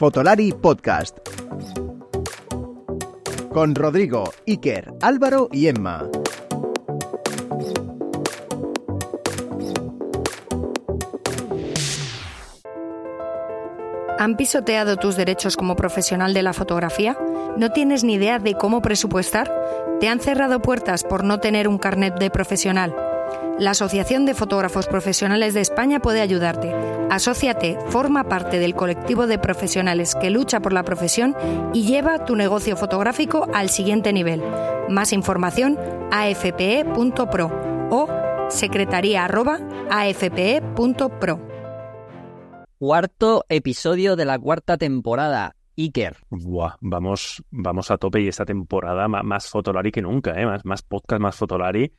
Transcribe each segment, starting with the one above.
Fotolari Podcast. Con Rodrigo, Iker, Álvaro y Emma. ¿Han pisoteado tus derechos como profesional de la fotografía? ¿No tienes ni idea de cómo presupuestar? ¿Te han cerrado puertas por no tener un carnet de profesional? La Asociación de Fotógrafos Profesionales de España puede ayudarte. Asociate, forma parte del colectivo de profesionales que lucha por la profesión y lleva tu negocio fotográfico al siguiente nivel. Más información afpe.pro o secretaría@afpe.pro cuarto episodio de la cuarta temporada. Iker. Buah, vamos, vamos a tope y esta temporada más, más fotolari que nunca, ¿eh? Más, más podcast, más fotolari.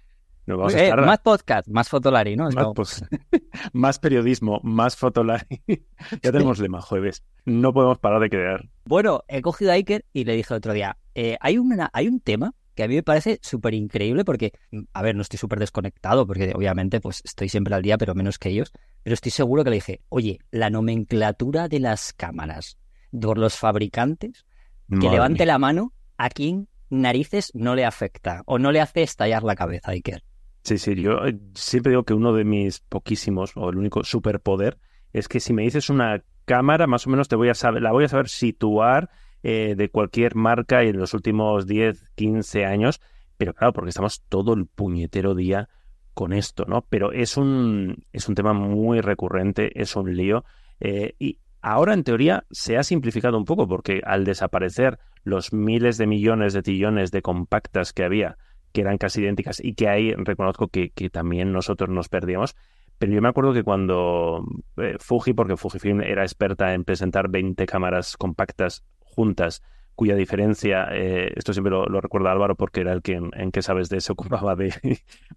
Nos vamos a estar- Más podcast, más fotolari, ¿no? Más, pues, más periodismo, más fotolari. ya tenemos lema, jueves. No podemos parar de crear. Bueno, he cogido a Iker y le dije el otro día, eh, hay, una, hay un tema que a mí me parece súper increíble porque, a ver, no estoy súper desconectado porque obviamente pues estoy siempre al día, pero menos que ellos, pero estoy seguro que le dije, oye, la nomenclatura de las cámaras por los fabricantes, que Madre levante mía. la mano a quien narices no le afecta o no le hace estallar la cabeza, Iker. Sí, sí, yo eh, siempre digo que uno de mis poquísimos, o el único superpoder, es que si me dices una cámara, más o menos te voy a saber, la voy a saber situar eh, de cualquier marca en los últimos 10, 15 años, pero claro, porque estamos todo el puñetero día con esto, ¿no? Pero es un, es un tema muy recurrente, es un lío, eh, y ahora en teoría se ha simplificado un poco, porque al desaparecer los miles de millones de tillones de compactas que había, que eran casi idénticas y que ahí reconozco que, que también nosotros nos perdíamos. Pero yo me acuerdo que cuando eh, Fuji, porque Fujifilm era experta en presentar 20 cámaras compactas juntas, cuya diferencia, eh, esto siempre lo, lo recuerda Álvaro porque era el que en, que sabes de se ocupaba de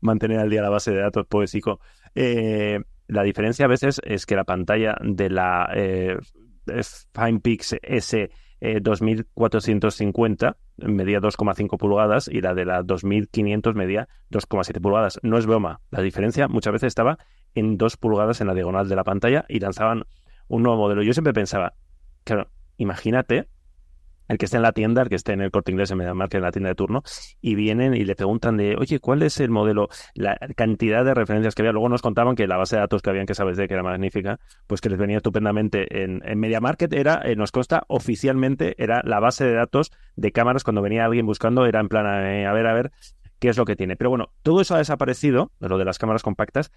mantener al día la base de datos poético. Eh, la diferencia a veces es que la pantalla de la eh, FinePix S eh, 2450 medía 2,5 pulgadas y la de la 2500 medía 2,7 pulgadas. No es broma, la diferencia muchas veces estaba en 2 pulgadas en la diagonal de la pantalla y lanzaban un nuevo modelo. Yo siempre pensaba, claro, imagínate el que esté en la tienda, el que esté en el corte inglés, en MediaMarkt, en la tienda de turno, y vienen y le preguntan de, oye, ¿cuál es el modelo? La cantidad de referencias que había. Luego nos contaban que la base de datos que habían, que sabes de que era magnífica, pues que les venía estupendamente en, en MediaMarket, era, eh, nos consta, oficialmente era la base de datos de cámaras cuando venía alguien buscando, era en plan, eh, a ver, a ver, qué es lo que tiene. Pero bueno, todo eso ha desaparecido, lo de las cámaras compactas,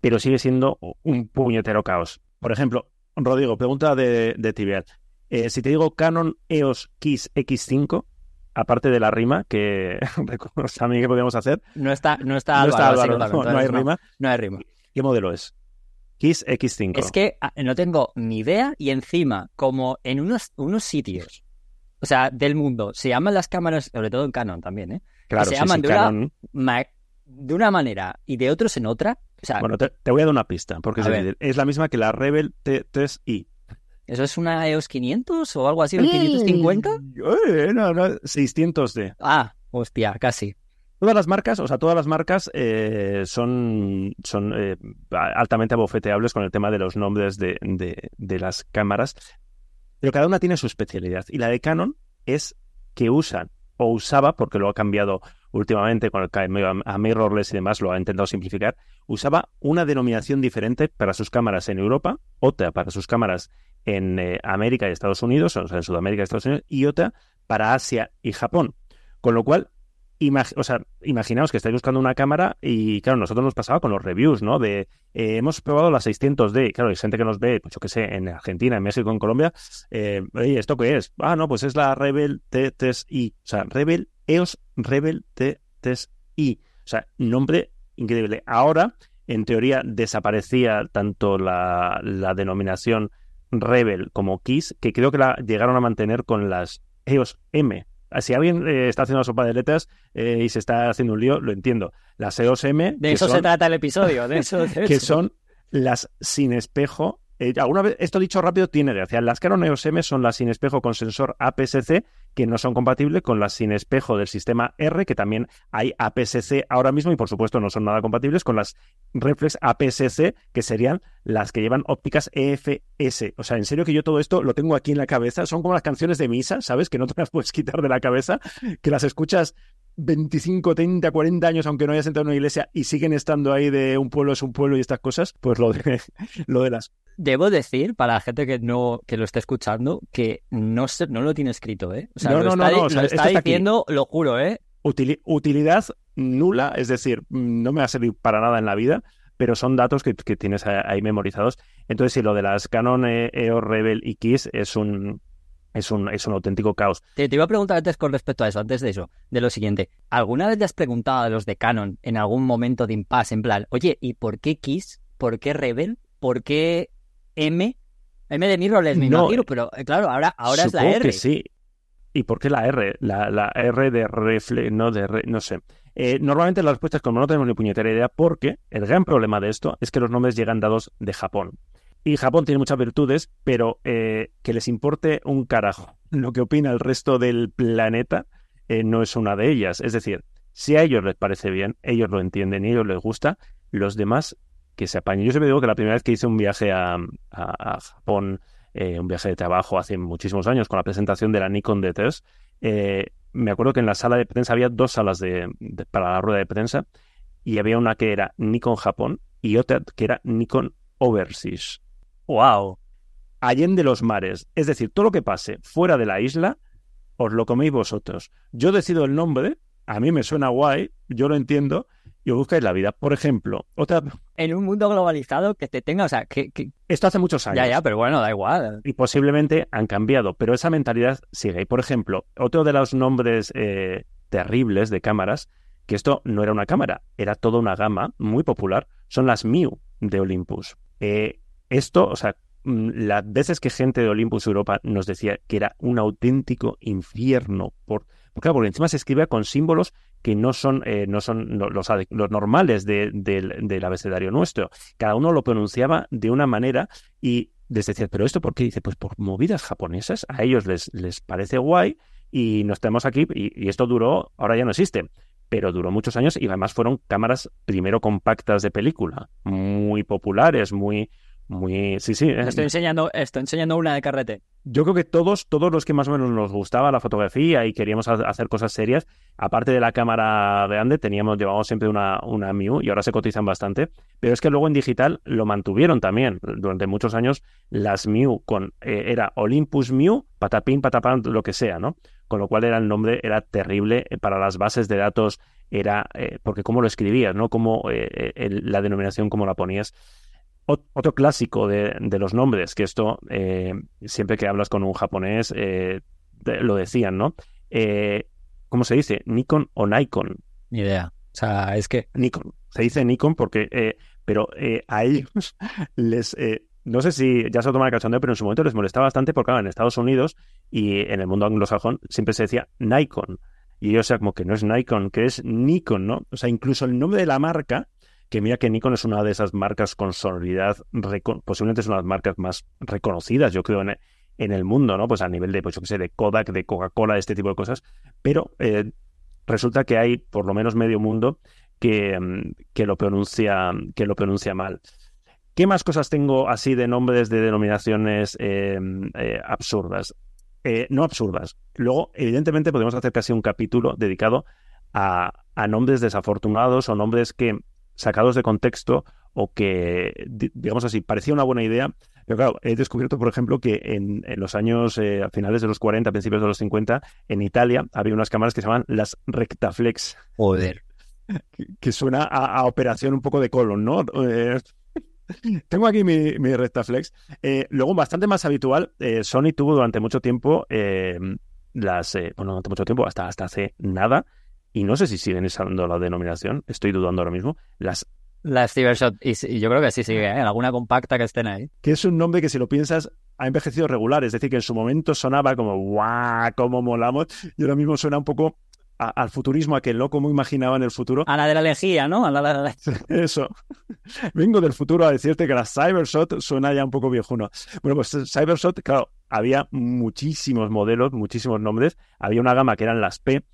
pero sigue siendo un puñetero caos. Por ejemplo, Rodrigo, pregunta de, de Tibial. Eh, si te digo Canon EOS Kiss X5, aparte de la rima, que también que podíamos hacer, No está, no está no Álvaro, está Álvaro, no, no hay rima. No hay rima. ¿Qué modelo es? Kiss X5. Es que ah, no tengo ni idea y encima, como en unos, unos sitios, o sea, del mundo, se llaman las cámaras, sobre todo en Canon también, ¿eh? claro, se sí, llaman sí, de una- Canon. Ma- de una manera y de otros en otra. O sea, Bueno, te, te voy a dar una pista, porque es la misma que la Rebel T3i. ¿Eso es una EOS 500 o algo así? ¿Un 550? Eh, no, no, 600D. Ah, hostia, casi. Todas las marcas, o sea, todas las marcas eh, son, son eh, altamente abofeteables con el tema de los nombres de, de- de las cámaras, pero cada una tiene su especialidad. Y la de Canon es que usan o usaba, porque lo ha cambiado últimamente con el a- mirrorless y demás, lo ha intentado simplificar, usaba una denominación diferente para sus cámaras en Europa, otra para sus cámaras en eh, América y Estados Unidos, o sea, en Sudamérica y Estados Unidos, y otra para Asia y Japón. Con lo cual, o sea, imaginaos que estáis buscando una cámara y, claro, nosotros nos pasaba con los reviews, ¿no? De, eh, hemos probado la 600D. Claro, hay gente que nos ve, pues yo qué sé, en Argentina, en México, en Colombia. Eh, ¿esto qué es? Ah, no, pues es la Rebel T3i. O sea, Rebel EOS Rebel T3i. O sea, nombre increíble. Ahora, en teoría, desaparecía tanto la, la denominación Rebel como Kiss, que creo que la llegaron a mantener con las EOS M. Si alguien eh, está haciendo una sopa de letras eh, y se está haciendo un lío, lo entiendo. Las EOS M, De eso son, se trata el episodio, de eso. de que son las sin espejo eh, vez, esto dicho rápido tiene gracia. Las Canon EOS M son las sin espejo con sensor APS-C, que no son compatibles con las sin espejo del sistema R, que también hay APS-C ahora mismo y por supuesto no son nada compatibles con las reflex APS-C, que serían las que llevan ópticas EFS. O sea, en serio que yo todo esto lo tengo aquí en la cabeza. Son como las canciones de misa, ¿sabes? Que no te las puedes quitar de la cabeza, que las escuchas 25, 30, 40 años, aunque no hayas entrado en una iglesia y siguen estando ahí de un pueblo es un pueblo y estas cosas, pues lo de, lo de las... Debo decir, para la gente que no que lo esté escuchando, que no, se, no lo tiene escrito, ¿eh? O sea, No, lo no, está, no, lo o sea, está aquí. diciendo, lo juro, ¿eh? Utili- utilidad nula, es decir, no me va a servir para nada en la vida, pero son datos que, que tienes ahí memorizados. Entonces, sí, lo de las Canon eh, EOS Rebel y Kiss es un, es un, es un auténtico caos. Te, te iba a preguntar antes con respecto a eso, antes de eso, de lo siguiente. ¿Alguna vez le has preguntado a los de Canon en algún momento de impasse, en plan, oye, ¿y por qué Kiss? ¿Por qué Rebel? ¿Por qué M? M de mirrorless, me No, pero eh, claro, ahora, ahora es la R. que sí. ¿Y por qué la R? La, la R de refle, no de re- no sé. Eh, normalmente la respuesta es como no tenemos ni puñetera idea, porque el gran problema de esto es que los nombres llegan dados de Japón. Y Japón tiene muchas virtudes, pero eh, que les importe un carajo lo que opina el resto del planeta eh, no es una de ellas. Es decir, si a ellos les parece bien, ellos lo entienden y a ellos les gusta, los demás que se apañen. Yo siempre digo que la primera vez que hice un viaje a, a- Japón, eh, un viaje de trabajo hace muchísimos años, con la presentación de la Nikon D3, eh, me acuerdo que en la sala de prensa había dos salas de, de- para la rueda de prensa y había una que era Nikon Japón y otra que era Nikon Overseas. ¡Wow! Allende los mares. Es decir, todo lo que pase fuera de la isla, os lo coméis vosotros. Yo decido el nombre, a mí me suena guay, yo lo entiendo, y os buscáis la vida. Por ejemplo, otra. En un mundo globalizado que te tenga, o sea, que, que- Esto hace muchos años. ya, ya, pero bueno, da igual. y posiblemente han cambiado, pero esa mentalidad sigue. Y por ejemplo, otro de los nombres eh, terribles de cámaras, que esto no era una cámara, era toda una gama muy popular, son las Miu de Olympus. Eh, esto, o sea, mm, las veces que gente de Olympus Europa nos decía que era un auténtico infierno, por, porque, claro, porque encima se escribe con símbolos que no son, eh, no son los, los normales de- del, abecedario nuestro. Cada uno lo pronunciaba de una manera y les decía, ¿pero esto por qué? Dice, pues por movidas japonesas, a ellos les, les parece guay y nos tenemos aquí y esto duró, ahora ya no existe, pero duró muchos años y además fueron cámaras primero compactas de película, muy populares, muy, muy, sí, sí. eh, Estoy enseñando, estoy enseñando una de carrete. yo creo que todos, todos los que más o menos nos gustaba la fotografía y queríamos ha- hacer cosas serias, aparte de la cámara grande, teníamos, llevábamos siempre una, una Miu y ahora se cotizan bastante. Pero es que luego en digital lo mantuvieron también. Durante muchos años las Miu con, eh, era Olympus Miu, patapín, patapán, lo que sea, ¿no? Con lo cual era el nombre, era terrible eh, para las bases de datos, era, eh, porque cómo lo escribías, ¿no? Cómo, eh, el- la denominación, cómo la ponías. Ot- Otro clásico de, de los nombres, que esto eh, siempre que hablas con un japonés eh, te- lo decían, ¿no? Eh, ¿Cómo se dice? Nikon o Nikon. Ni idea. O sea, es que Nikon. Se dice Nikon porque, eh, pero eh, a ellos les, no sé si ya se lo toman el cachondeo, pero en su momento les molestaba bastante porque claro, en Estados Unidos y en el mundo anglosajón siempre se decía Nikon. Y ellos, o sea, como que no es Nikon, que es Nikon, ¿no? O sea, incluso el nombre de la marca, que mira que Nikon es una de esas marcas con sonoridad, reco- posiblemente es una de las marcas más reconocidas, yo creo, en, en el mundo, ¿no? Pues a nivel de, pues yo qué sé, de Kodak, de Coca-Cola, este tipo de cosas. Pero eh, resulta que hay por lo menos medio mundo que, mm, que lo pronuncia, que lo pronuncia mal. ¿Qué más cosas tengo así de nombres de denominaciones eh, eh, absurdas? No absurdas. Luego, evidentemente, podemos hacer casi un capítulo dedicado a, a nombres desafortunados o nombres que sacados de contexto o que, di- digamos así, parecía una buena idea. Pero claro, he descubierto, por ejemplo, que en, en los años, eh, a finales de los 40, principios de los 50, en Italia había unas cámaras que se llaman las Rectaflex joder. que, que suena a, a operación un poco de colon, ¿no? Eh, tengo aquí mi, mi Rectaflex. Eh, luego, bastante más habitual, Sony tuvo durante mucho tiempo las, eh, bueno, durante mucho tiempo, hasta, hasta hace nada, y no sé si siguen usando la denominación, estoy dudando ahora mismo, las Las Cybershot, y, sí, yo creo que sí sigue, ¿eh? En alguna compacta que estén ahí. que es un nombre que si lo piensas ha envejecido regular, es decir, que en su momento sonaba como guau, cómo molamos, y ahora mismo suena un poco al futurismo aquel, ¿no? Como imaginaban el futuro. A la de la lejía, ¿no? A la, de la... Eso. Vengo del futuro a decirte que la Cybershot suena ya un poco viejuno. Bueno, pues Cybershot, claro, había muchísimos modelos, muchísimos nombres. Había una gama que eran las P.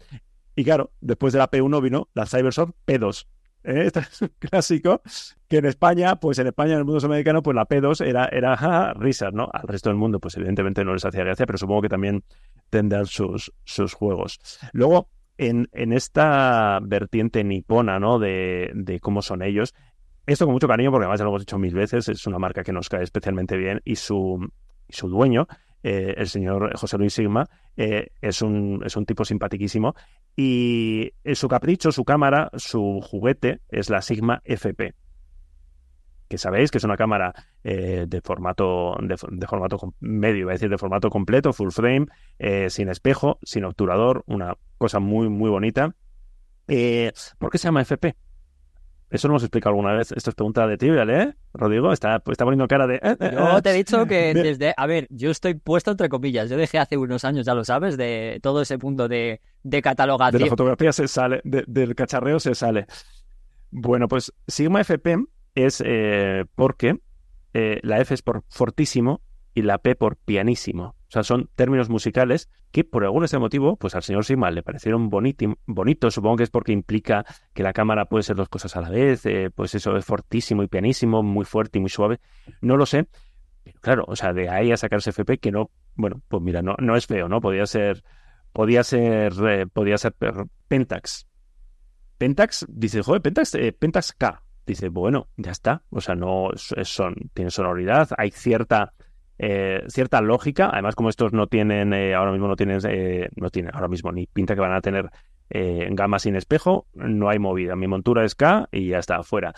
Y claro, después de la P1 vino la Cybershot P2. ¿Eh? Este es un clásico que en España, pues en España, en el mundo sudamericano, pues la P2 era, era risas, ¿no? Al resto del mundo, pues evidentemente no les hacía gracia, pero supongo que también tendrán sus, sus juegos. Luego, en, en esta vertiente nipona, ¿no? De, de cómo son ellos, esto con mucho cariño, porque además ya lo hemos dicho mil veces, es una marca que nos cae especialmente bien y su, y su dueño, eh, el señor José Luis Sigma, eh, es, un, es un tipo simpaticísimo y su capricho, su cámara, su juguete es la Sigma FP, que sabéis que es una cámara eh, de formato de, formato medio, iba a decir de formato completo, full frame, sin espejo, sin obturador, una cosa muy muy bonita. ¿Por qué se llama FP? Eso lo hemos explicado alguna vez. Esto es pregunta de Trivial, ¿eh? Rodrigo está, está poniendo cara de... Eh, eh, yo eh. te he dicho que desde... A ver, yo estoy puesto entre comillas. Yo dejé hace unos años, ya lo sabes, de todo ese punto de, de catalogación. De la fotografía se sale, del cacharreo se sale. Bueno, pues Sigma FP es porque la F es por fortísimo y la P por pianísimo. O sea, son términos musicales que por algún ese motivo, pues al señor Sigma le parecieron bonitos. Supongo que es porque implica que la cámara puede ser dos cosas a la vez. Eh, pues eso es fortísimo y pianísimo, muy fuerte y muy suave. No lo sé. Pero claro, o sea, de ahí a sacarse FP que no, bueno, pues mira, no, no es feo, ¿no? Podía ser, podía ser, eh, podía ser Pentax. Pentax, dice, joder, Pentax, eh, Pentax K. Dice, bueno, ya está. O sea, no son, tiene sonoridad, hay cierta eh, cierta lógica. Además, como estos no tienen, eh, ahora mismo no tienen, eh, no tienen ahora mismo ni pinta que van a tener gama sin espejo, no hay movida. Mi montura es K y ya está, afuera.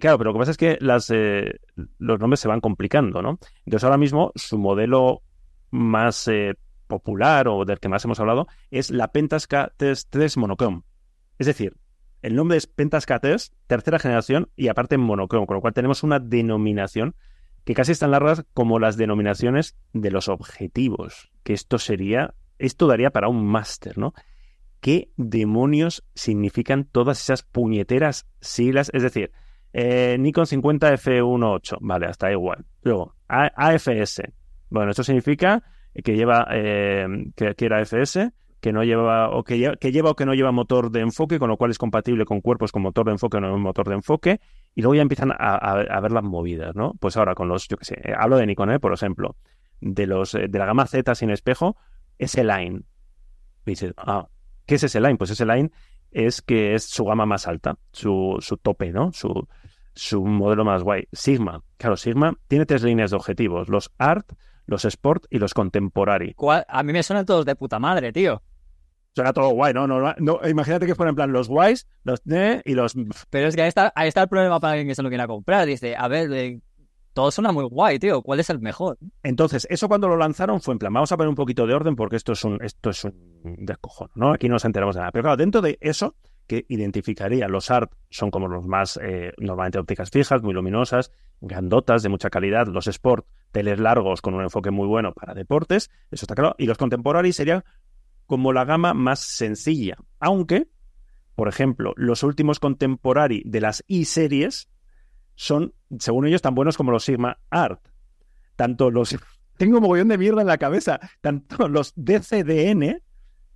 claro, pero lo que pasa es que las, los nombres se van complicando, ¿no? Entonces, ahora mismo su modelo más popular o del que más hemos hablado es la Pentas K3 Monochrome. Es decir, el nombre es Pentas K3, tercera generación y aparte monochrome, con lo cual tenemos una denominación que casi están largas como las denominaciones de los objetivos, que esto sería, esto daría para un máster, ¿no? ¿Qué demonios significan todas esas puñeteras siglas? Es decir, eh, Nikon 50 F18, vale, hasta igual. Luego, AFS, bueno, esto significa que lleva, eh, que, que, era FS, que no lleva o que, lleva o que no lleva motor de enfoque, con lo cual es compatible con cuerpos con motor de enfoque o no motor de enfoque, y luego ya empiezan a, ver las movidas, ¿no? Pues ahora con los, yo qué sé, eh, hablo de Nikon, ¿eh? por ejemplo, de los eh, de la gama Z sin espejo, ese line. dices, ah, ¿qué es ese line? Pues ese line es que es su gama más alta, su, su tope, ¿no? Su, su modelo más guay. Sigma, claro, Sigma tiene tres líneas de objetivos, los Art, los Sport y los Contemporary. A mí me suenan todos de puta madre, tío. Suena todo guay, ¿no? no, no, imagínate que fueran en plan los guays, los ne y los... Pero es que ahí está, ahí está el problema para alguien que se lo quiera comprar. Dice, a ver, eh, todo suena muy guay, tío. ¿Cuál es el mejor? Entonces, eso cuando lo lanzaron fue en plan, vamos a poner un poquito de orden porque esto es un, esto es un descojón, ¿no? Aquí no nos enteramos de nada. Pero claro, dentro de eso, que identificaría los ART son como los más, eh, normalmente ópticas fijas, muy luminosas, grandotas, de mucha calidad. Los Sport, teles largos con un enfoque muy bueno para deportes, eso está claro. Y los Contemporary serían como la gama más sencilla. Aunque, por ejemplo, los últimos contemporary de las i-series son, según ellos, tan buenos como los Sigma Art. Tanto los... Tengo un mogollón de mierda en la cabeza. Tanto los DCDN,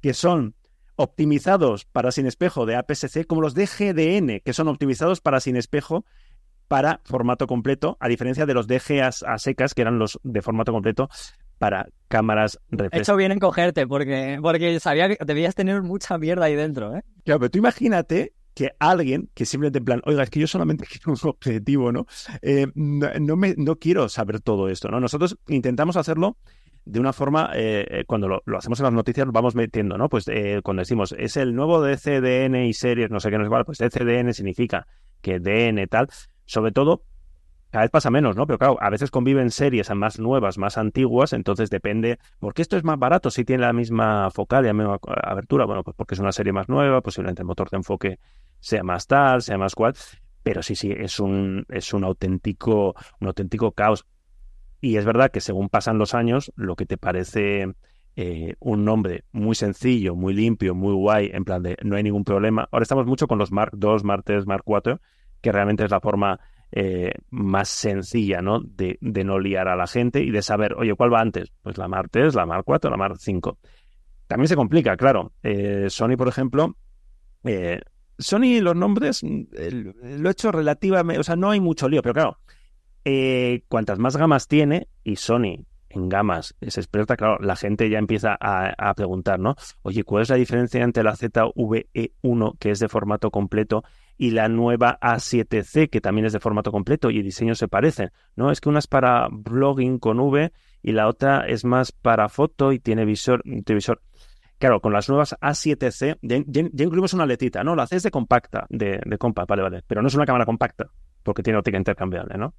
que son optimizados para sin espejo de APS-C, como los DGDN, que son optimizados para sin espejo para formato completo, a diferencia de los DG a, secas, que eran los de formato completo para cámaras reflex. Hecho bien en cogerte, porque, porque sabía que debías tener mucha mierda ahí dentro, ¿eh? Claro, pero tú imagínate que alguien que simplemente en plan, oiga, es que yo solamente quiero un objetivo, ¿no? Eh, no, me, no quiero saber todo esto, ¿no? Nosotros intentamos hacerlo de una forma, eh, eh, cuando lo, hacemos en las noticias, lo vamos metiendo, ¿no? Pues cuando decimos, es el nuevo DCDN y series, no sé qué nos vale, pues DCDN significa que DN tal, sobre todo cada vez pasa menos, ¿no? Pero claro, a veces conviven series más nuevas, más antiguas, entonces depende, ¿por qué esto es más barato si tiene la misma focal y la misma abertura? Bueno, pues porque es una serie más nueva, posiblemente el motor de enfoque sea más tal, sea más cual, pero sí, sí, es un, es un auténtico, un auténtico caos. Y es verdad que según pasan los años, lo que te parece eh, un nombre muy sencillo, muy limpio, muy guay, en plan de no hay ningún problema. Ahora estamos mucho con los Mark II, Mark III, Mark IV, que realmente es la forma eh, más sencilla, ¿no? De, de, no liar a la gente y de saber, oye, ¿cuál va antes? Pues la Mark III, la Mark IV, la Mark V. También se complica, claro. Eh, Sony, por ejemplo, eh, Sony los nombres lo he hecho relativamente, o sea, no hay mucho lío, pero claro, cuantas más gamas tiene, y Sony en gamas es experta, claro, la gente ya empieza a, preguntar, ¿no? Oye, ¿cuál es la diferencia entre la ZVE1, que es de formato completo, y la nueva A7C, que también es de formato completo, y el diseño se parecen, ¿no? Es que una es para blogging con V y la otra es más para foto y tiene visor, televisor. Claro, con las nuevas A7C ya, incluimos una letita, ¿no? La C es de compacta, de, de compact, vale, vale, pero no es una cámara compacta, porque tiene óptica intercambiable, ¿no?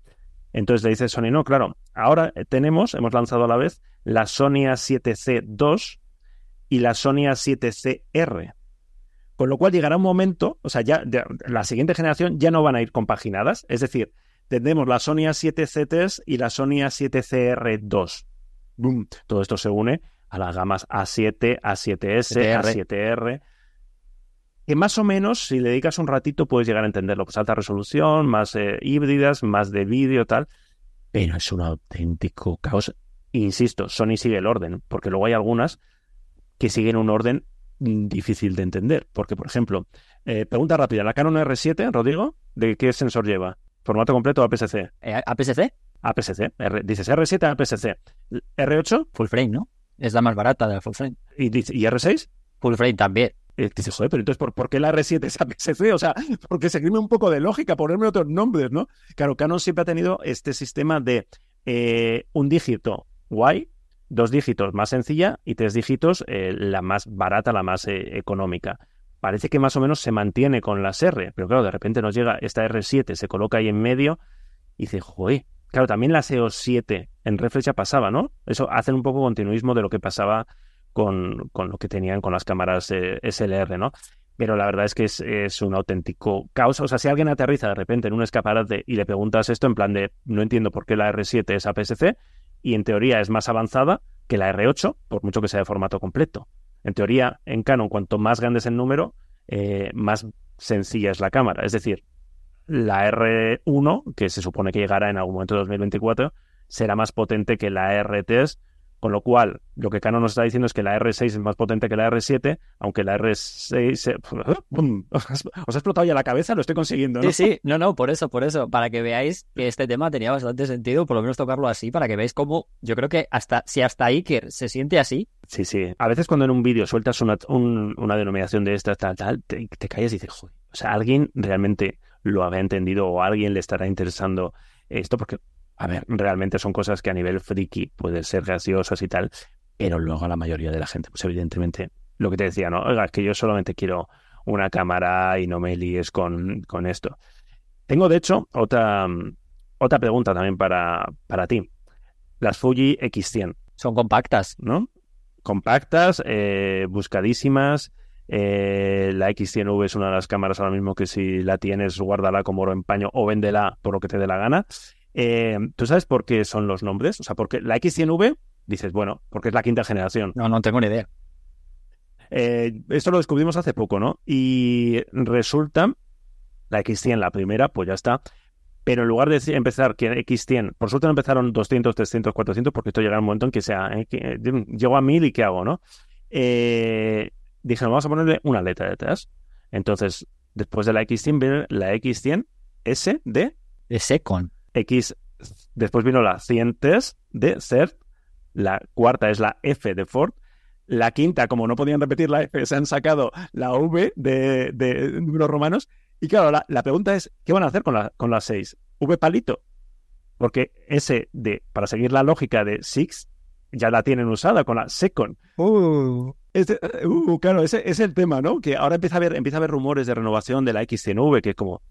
Entonces le dice Sony, no, claro, ahora tenemos, hemos lanzado a la vez la Sony A7C2 y la Sony A7CR. Con lo cual llegará un momento, o sea, ya, la siguiente generación ya no van a ir compaginadas, es decir, tendremos la Sony A7C3 y la Sony A7CR2. ¡Bum! Todo esto se une a las gamas A7, A7S, A7R que más o menos, si le dedicas un ratito, puedes llegar a entenderlo. Pues alta resolución, más eh, híbridas, más de vídeo, tal. Pero es un auténtico caos. Insisto, Sony sigue el orden, porque luego hay algunas que siguen un orden difícil de entender. Porque, por ejemplo, eh, pregunta rápida, ¿la Canon R7, Rodrigo, de qué sensor lleva? ¿Formato completo o APS-C? Eh, ¿APS-C? APS-C. dices R7, APS-C. ¿R8? Full frame, ¿no? Es la más barata de la full frame. ¿Y, y R6? Full frame también. Eh, dices, joder, pero entonces, ¿por, qué la R7 es APS-C? O sea, porque se un poco de lógica ponerme otros nombres, ¿no? Claro, Canon siempre ha tenido este sistema de eh, un dígito guay, dos dígitos más sencilla y tres dígitos eh, la más barata, la más económica. Parece que más o menos se mantiene con las R, pero claro, de repente nos llega esta R7, se coloca ahí en medio y dice, joder, claro, también la EOS 7 en reflex ya pasaba, ¿no? Eso hace un poco continuismo de lo que pasaba con, con lo que tenían con las cámaras eh, SLR, ¿no? Pero la verdad es que es, un auténtico caos. O sea, si alguien aterriza de repente en un escaparate y le preguntas esto en plan de no entiendo por qué la R7 es APS-C y en teoría es más avanzada que la R8, por mucho que sea de formato completo. En teoría, en Canon, cuanto más grande es el número, eh, más sencilla es la cámara. Es decir, la R1, que se supone que llegará en algún momento de 2024, será más potente que la R3 con lo cual, lo que Canon nos está diciendo es que la R6 es más potente que la R7, aunque la R6... ¿Os ha explotado ya la cabeza? Lo estoy consiguiendo, ¿no? Sí, sí, no, no, por eso, por eso, para que veáis que este tema tenía bastante sentido, por lo menos tocarlo así, para que veáis cómo, yo creo que hasta, si hasta Iker se siente así... Sí, sí, a veces cuando en un vídeo sueltas una, una denominación de esta, tal, tal, te, te callas y dices, joder, o sea, alguien realmente lo había entendido o a alguien le estará interesando esto, porque a ver, realmente son cosas que a nivel friki pueden ser graciosas y tal, pero luego a la mayoría de la gente, pues evidentemente, lo que te decía, no, oiga, es que yo solamente quiero una cámara y no me líes con, con esto. Tengo, de hecho, otra, otra pregunta también para, para ti. Las Fuji X100. Son compactas. ¿No? Compactas, eh, buscadísimas. Eh, la X100V es una de las cámaras ahora mismo que si la tienes, guárdala como oro en paño o véndela por lo que te dé la gana. Eh, ¿Tú sabes por qué son los nombres? O sea, porque la X100V, dices, bueno, porque es la quinta generación. No, no tengo ni idea. Eh, esto lo descubrimos hace poco, ¿no? Y resulta, la X100, la primera, pues ya está. Pero en lugar de empezar que X100, por suerte no empezaron 200, 300, 400, porque esto llega un momento en que sea, eh, que, llego a 1000 y ¿qué hago, no? Eh, dijeron, vamos a ponerle una letra detrás. Entonces, después de la X100 viene la X100 S de... De Secon. X, después vino la Cientes de CERT, la cuarta es la F de Ford, la quinta, como no podían repetir la F, se han sacado la V de, de números romanos. Y claro, la, pregunta es, ¿qué van a hacer con la, con la 6? ¿V palito? Porque ese de, para seguir la lógica de Six, ya la tienen usada con la Second. Uh. Este, uh, claro, ese, es el tema, ¿no? Que ahora empieza a haber, empieza a haber rumores de renovación de la X100V, que es como,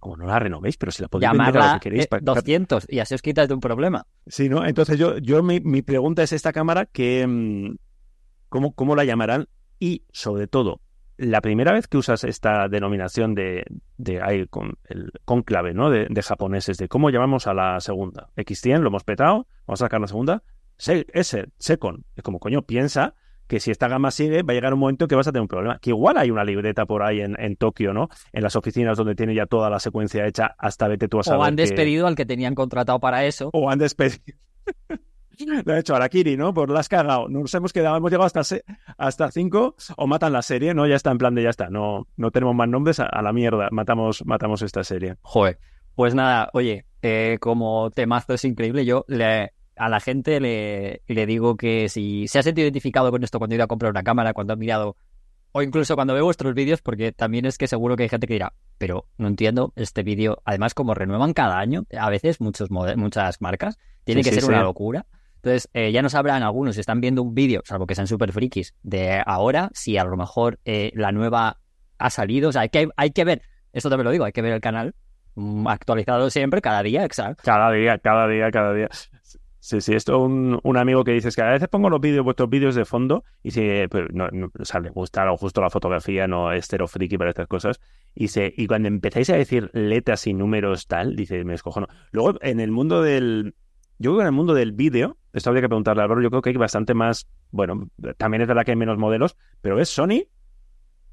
como no la renovéis, pero si la podéis vender a lo que queréis. 200 y así os quitas de un problema. Sí, ¿no? Entonces yo, yo mi, pregunta es esta cámara, que, mm, ¿cómo, ¿cómo la llamarán? Y sobre todo, la primera vez que usas esta denominación de, de con el conclave, ¿no? De, japoneses, de cómo llamamos a la segunda. X100, lo hemos petado, vamos a sacar la segunda. S, Second. Es como, coño, piensa que si esta gama sigue, va a llegar un momento que vas a tener un problema. Que igual hay una libreta por ahí en, en Tokio, ¿no? En las oficinas donde tiene ya toda la secuencia hecha, hasta vete tú a saber O han que- despedido al que tenían contratado para eso. O han despedido. Lo ha hecho Arakiri, ¿no? Por la has cagado. Nos hemos quedado, hemos llegado hasta, se- hasta cinco, o matan la serie, ¿no? Ya está en plan de ya está. No, no tenemos más nombres, a, a la mierda. Matamos, matamos esta serie. Joder. Pues nada, oye, eh, como temazo es increíble, yo le, a la gente le, le digo que si se ha sentido identificado con esto cuando he ido a comprar una cámara, cuando ha mirado, o incluso cuando ve vuestros vídeos, porque también es que seguro que hay gente que dirá, pero no entiendo este vídeo, además como renuevan cada año, a veces muchos muchas marcas, tiene Sí, que sí, ser una locura. Entonces, eh, ya no sabrán algunos si están viendo un vídeo, salvo que sean súper frikis, de ahora, si a lo mejor eh, la nueva ha salido. O sea, hay que, hay que ver, esto también lo digo, hay que ver el canal mm, actualizado siempre, cada día, exacto. Cada día, cada día, cada día. Sí, sí, esto un, un amigo que dices que a veces pongo los vídeos, vuestros vídeos de fondo, y si pues, no, no, o sea, le gusta o justo la fotografía, no es cero friki para estas cosas, y se, y cuando empezáis a decir letras y números tal, dice, me escojo Luego, en el mundo del, yo creo que en el mundo del vídeo, esto habría que preguntarle a Álvaro, yo creo que hay bastante más, bueno, también es verdad que hay menos modelos, pero es Sony,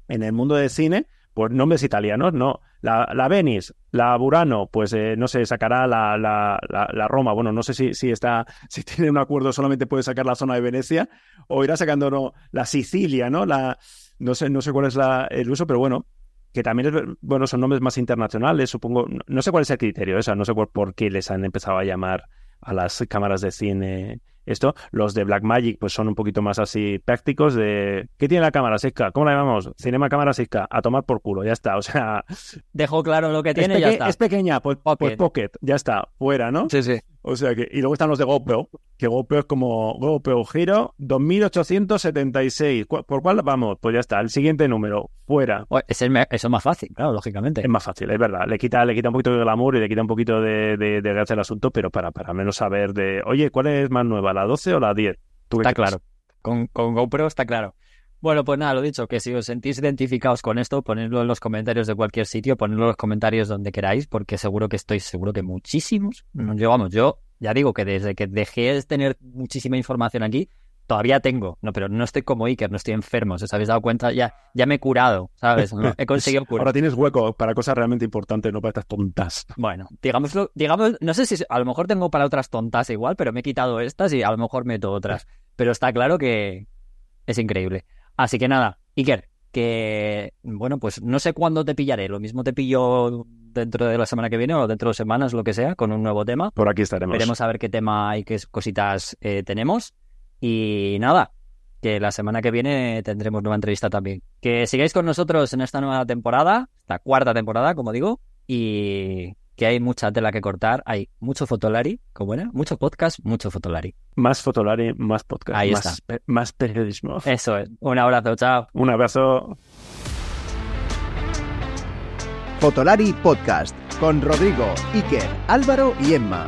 en el mundo del cine, pues nombres italianos, no. La, la Venice, la Burano, pues eh, no sé, sacará la, la, la, Roma. Bueno, no sé si, si está, si tiene un acuerdo, solamente puede sacar la zona de Venecia, o irá sacando no, la Sicilia, ¿no? La, no sé, no sé cuál es el uso, pero bueno, que también es, bueno, son nombres más internacionales, supongo. No, sé cuál es el criterio, esa, no sé por, por qué les han empezado a llamar a las cámaras de cine esto. Los de Blackmagic pues son un poquito más así prácticos de ¿qué tiene la cámara 6K? ¿Cómo la llamamos? Cinema cámara 6K, a tomar por culo, ya está, o sea, Dejo claro lo que tiene ya está. es pequeña, pues Pocket. pues pocket, ya está, fuera, ¿no? Sí, sí. O sea que, y luego están los de GoPro, que GoPro es como GoPro Giro 2876. ¿Cu- ¿Por cuál vamos? Pues ya está, el siguiente número, fuera. Es eso es más fácil, claro, lógicamente. Es más fácil, es verdad. Le quita, le quita un poquito de glamour y le quita un poquito de, de, de gracia al asunto, pero para, para menos saber de, oye, ¿cuál es más nueva, la 12 o la 10? ¿Tú qué Está claro. Con, con GoPro está claro. Bueno, pues nada, lo dicho, que si os sentís identificados con esto, ponedlo en los comentarios de cualquier sitio, ponedlo en los comentarios donde queráis, porque seguro que estoy seguro que muchísimos. Nos llevamos, yo ya digo que desde que dejé de tener muchísima información aquí, todavía tengo, no, pero no estoy como Iker, no estoy enfermo, si os habéis dado cuenta, ya, ya me he curado, ¿sabes? No, he conseguido curar. Ahora tienes hueco para cosas realmente importantes, no para estas tontas. Bueno, digámoslo, digamos, no sé si a lo mejor tengo para otras tontas igual, pero me he quitado estas y a lo mejor meto otras. Pero está claro que es increíble. Así que nada, Iker, que bueno, pues no sé cuándo te pillaré. Lo mismo te pillo dentro de la semana que viene o dentro de dos semanas, lo que sea, con un nuevo tema. Por aquí estaremos. Veremos a ver qué tema y qué cositas eh, tenemos. Y nada, que la semana que viene tendremos nueva entrevista también. Que sigáis con nosotros en esta nueva temporada, esta cuarta temporada, como digo, y que hay mucha tela que cortar. Hay mucho fotolari, como era, mucho podcast, mucho fotolari. Más fotolari, más podcast, Ahí más, está. pe- más periodismo. Eso es. Un abrazo, chao. Un abrazo. Fotolari Podcast con Rodrigo, Iker, Álvaro y Emma.